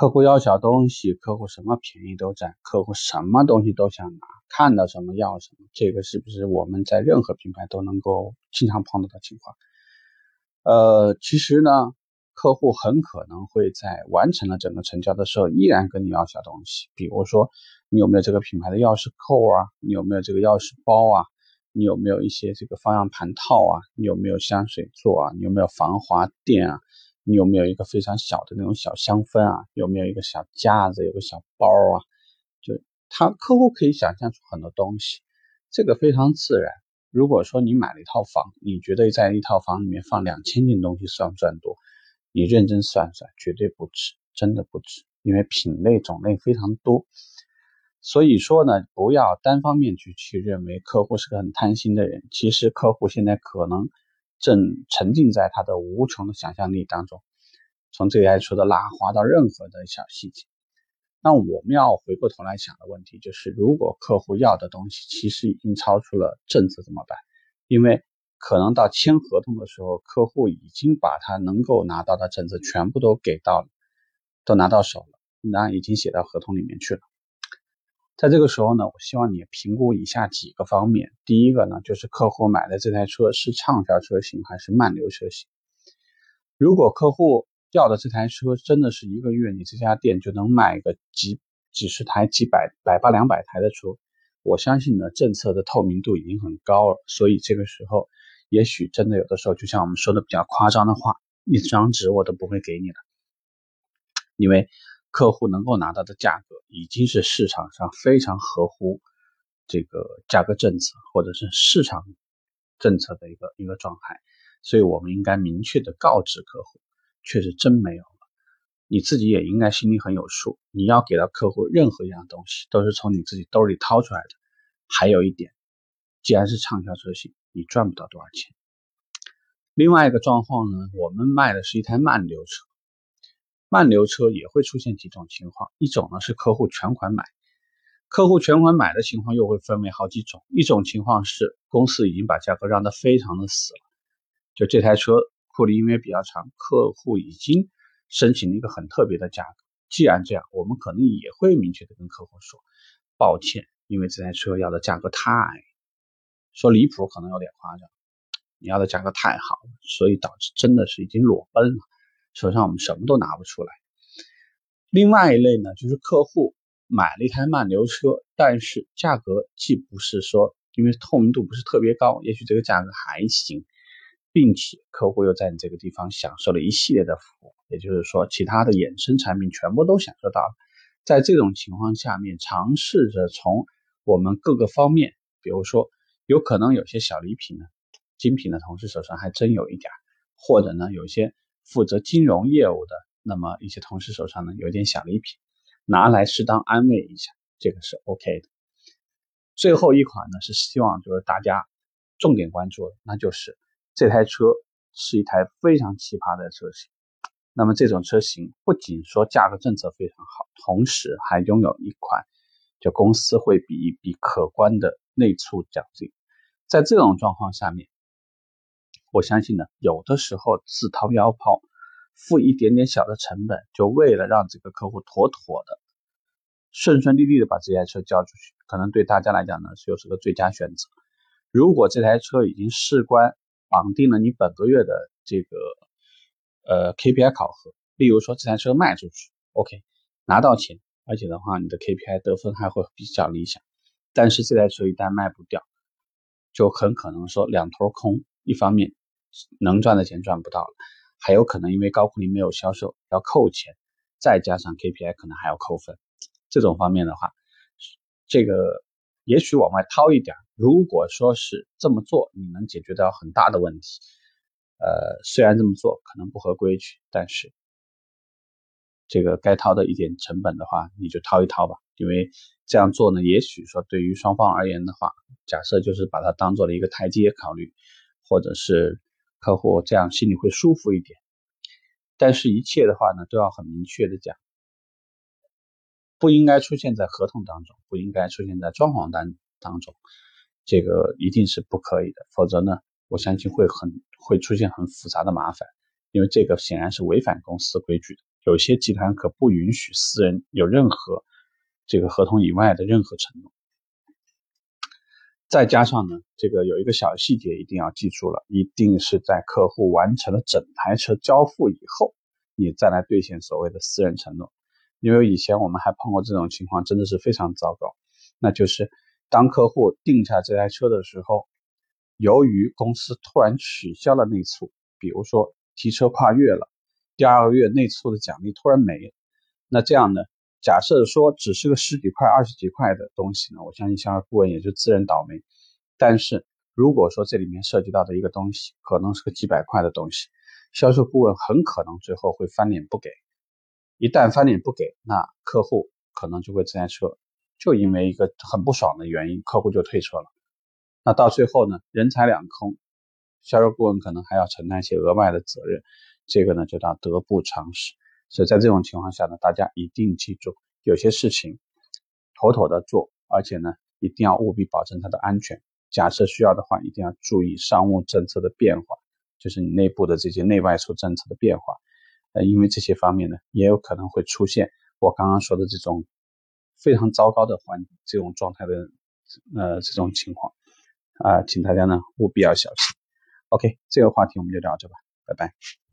客户要小东西，客户什么便宜都占，客户什么东西都想拿，看到什么要什么，这个是不是我们在任何品牌都能够经常碰到的情况？呃，其实呢，客户很可能会在完成了整个成交的时候，依然跟你要小东西，比如说你有没有这个品牌的钥匙扣啊，你有没有这个钥匙包啊，你有没有一些这个方向盘套啊，你有没有香水座啊，你有没有防滑垫啊？你有没有一个非常小的那种小香氛啊？有没有一个小架子，有个小包啊？就他客户可以想象出很多东西，这个非常自然。如果说你买了一套房，你觉得在一套房里面放两千件东西算不算多？你认真算算，绝对不止，真的不止，因为品类种类非常多。所以说呢，不要单方面去去认为客户是个很贪心的人。其实客户现在可能。正沉浸在他的无穷的想象力当中，从这台车的拉花到任何的小细节。那我们要回过头来想的问题就是，如果客户要的东西其实已经超出了政策怎么办？因为可能到签合同的时候，客户已经把他能够拿到的政策全部都给到了，都拿到手了，那已经写到合同里面去了。在这个时候呢，我希望你评估以下几个方面。第一个呢，就是客户买的这台车是畅销车型还是慢流车型。如果客户要的这台车真的是一个月你这家店就能卖个几几十台、几百百八两百台的车，我相信呢，政策的透明度已经很高了。所以这个时候，也许真的有的时候，就像我们说的比较夸张的话，一张纸我都不会给你了，因为。客户能够拿到的价格已经是市场上非常合乎这个价格政策或者是市场政策的一个一个状态，所以我们应该明确的告知客户，确实真没有了，你自己也应该心里很有数。你要给到客户任何一样东西，都是从你自己兜里掏出来的。还有一点，既然是畅销车型，你赚不到多少钱。另外一个状况呢，我们卖的是一台慢流车。慢流车也会出现几种情况，一种呢是客户全款买，客户全款买的情况又会分为好几种。一种情况是公司已经把价格让得非常的死了，就这台车库里因为比较长，客户已经申请了一个很特别的价格。既然这样，我们可能也会明确的跟客户说，抱歉，因为这台车要的价格太，说离谱可能有点夸张，你要的价格太好了，所以导致真的是已经裸奔了。手上我们什么都拿不出来。另外一类呢，就是客户买了一台慢流车，但是价格既不是说因为透明度不是特别高，也许这个价格还行，并且客户又在你这个地方享受了一系列的服务，也就是说其他的衍生产品全部都享受到了。在这种情况下面，尝试着从我们各个方面，比如说有可能有些小礼品呢，精品的同事手上还真有一点，或者呢有些。负责金融业务的，那么一些同事手上呢有点小礼品，拿来适当安慰一下，这个是 OK 的。最后一款呢是希望就是大家重点关注的，那就是这台车是一台非常奇葩的车型。那么这种车型不仅说价格政策非常好，同时还拥有一款就公司会比一笔可观的内促奖金。在这种状况下面。我相信呢，有的时候自掏腰包付一点点小的成本，就为了让这个客户妥妥的、顺顺利利的把这台车交出去，可能对大家来讲呢，就是个最佳选择。如果这台车已经事关绑定了你本个月的这个呃 KPI 考核，例如说这台车卖出去，OK，拿到钱，而且的话你的 KPI 得分还会比较理想。但是这台车一旦卖不掉，就很可能说两头空，一方面。能赚的钱赚不到了，还有可能因为高库里没有销售要扣钱，再加上 KPI 可能还要扣分。这种方面的话，这个也许往外掏一点。如果说是这么做，你能解决掉很大的问题。呃，虽然这么做可能不合规矩，但是这个该掏的一点成本的话，你就掏一掏吧。因为这样做呢，也许说对于双方而言的话，假设就是把它当做了一个台阶考虑，或者是。客户这样心里会舒服一点，但是，一切的话呢，都要很明确的讲，不应该出现在合同当中，不应该出现在装潢单当中，这个一定是不可以的，否则呢，我相信会很会出现很复杂的麻烦，因为这个显然是违反公司规矩的。有些集团可不允许私人有任何这个合同以外的任何承诺。再加上呢，这个有一个小细节一定要记住了，一定是在客户完成了整台车交付以后，你再来兑现所谓的私人承诺。因为以前我们还碰过这种情况，真的是非常糟糕。那就是当客户定下这台车的时候，由于公司突然取消了内促，比如说提车跨越了，第二个月内促的奖励突然没了，那这样呢？假设说只是个十几块、二十几块的东西呢，我相信销售顾问也就自认倒霉。但是如果说这里面涉及到的一个东西可能是个几百块的东西，销售顾问很可能最后会翻脸不给。一旦翻脸不给，那客户可能就会这台车就因为一个很不爽的原因，客户就退车了。那到最后呢，人财两空，销售顾问可能还要承担一些额外的责任，这个呢就叫得不偿失。所以在这种情况下呢，大家一定记住，有些事情妥妥的做，而且呢，一定要务必保证它的安全。假设需要的话，一定要注意商务政策的变化，就是你内部的这些内外促政策的变化。呃，因为这些方面呢，也有可能会出现我刚刚说的这种非常糟糕的环这种状态的呃这种情况啊，请大家呢务必要小心。OK，这个话题我们就聊到这吧，拜拜。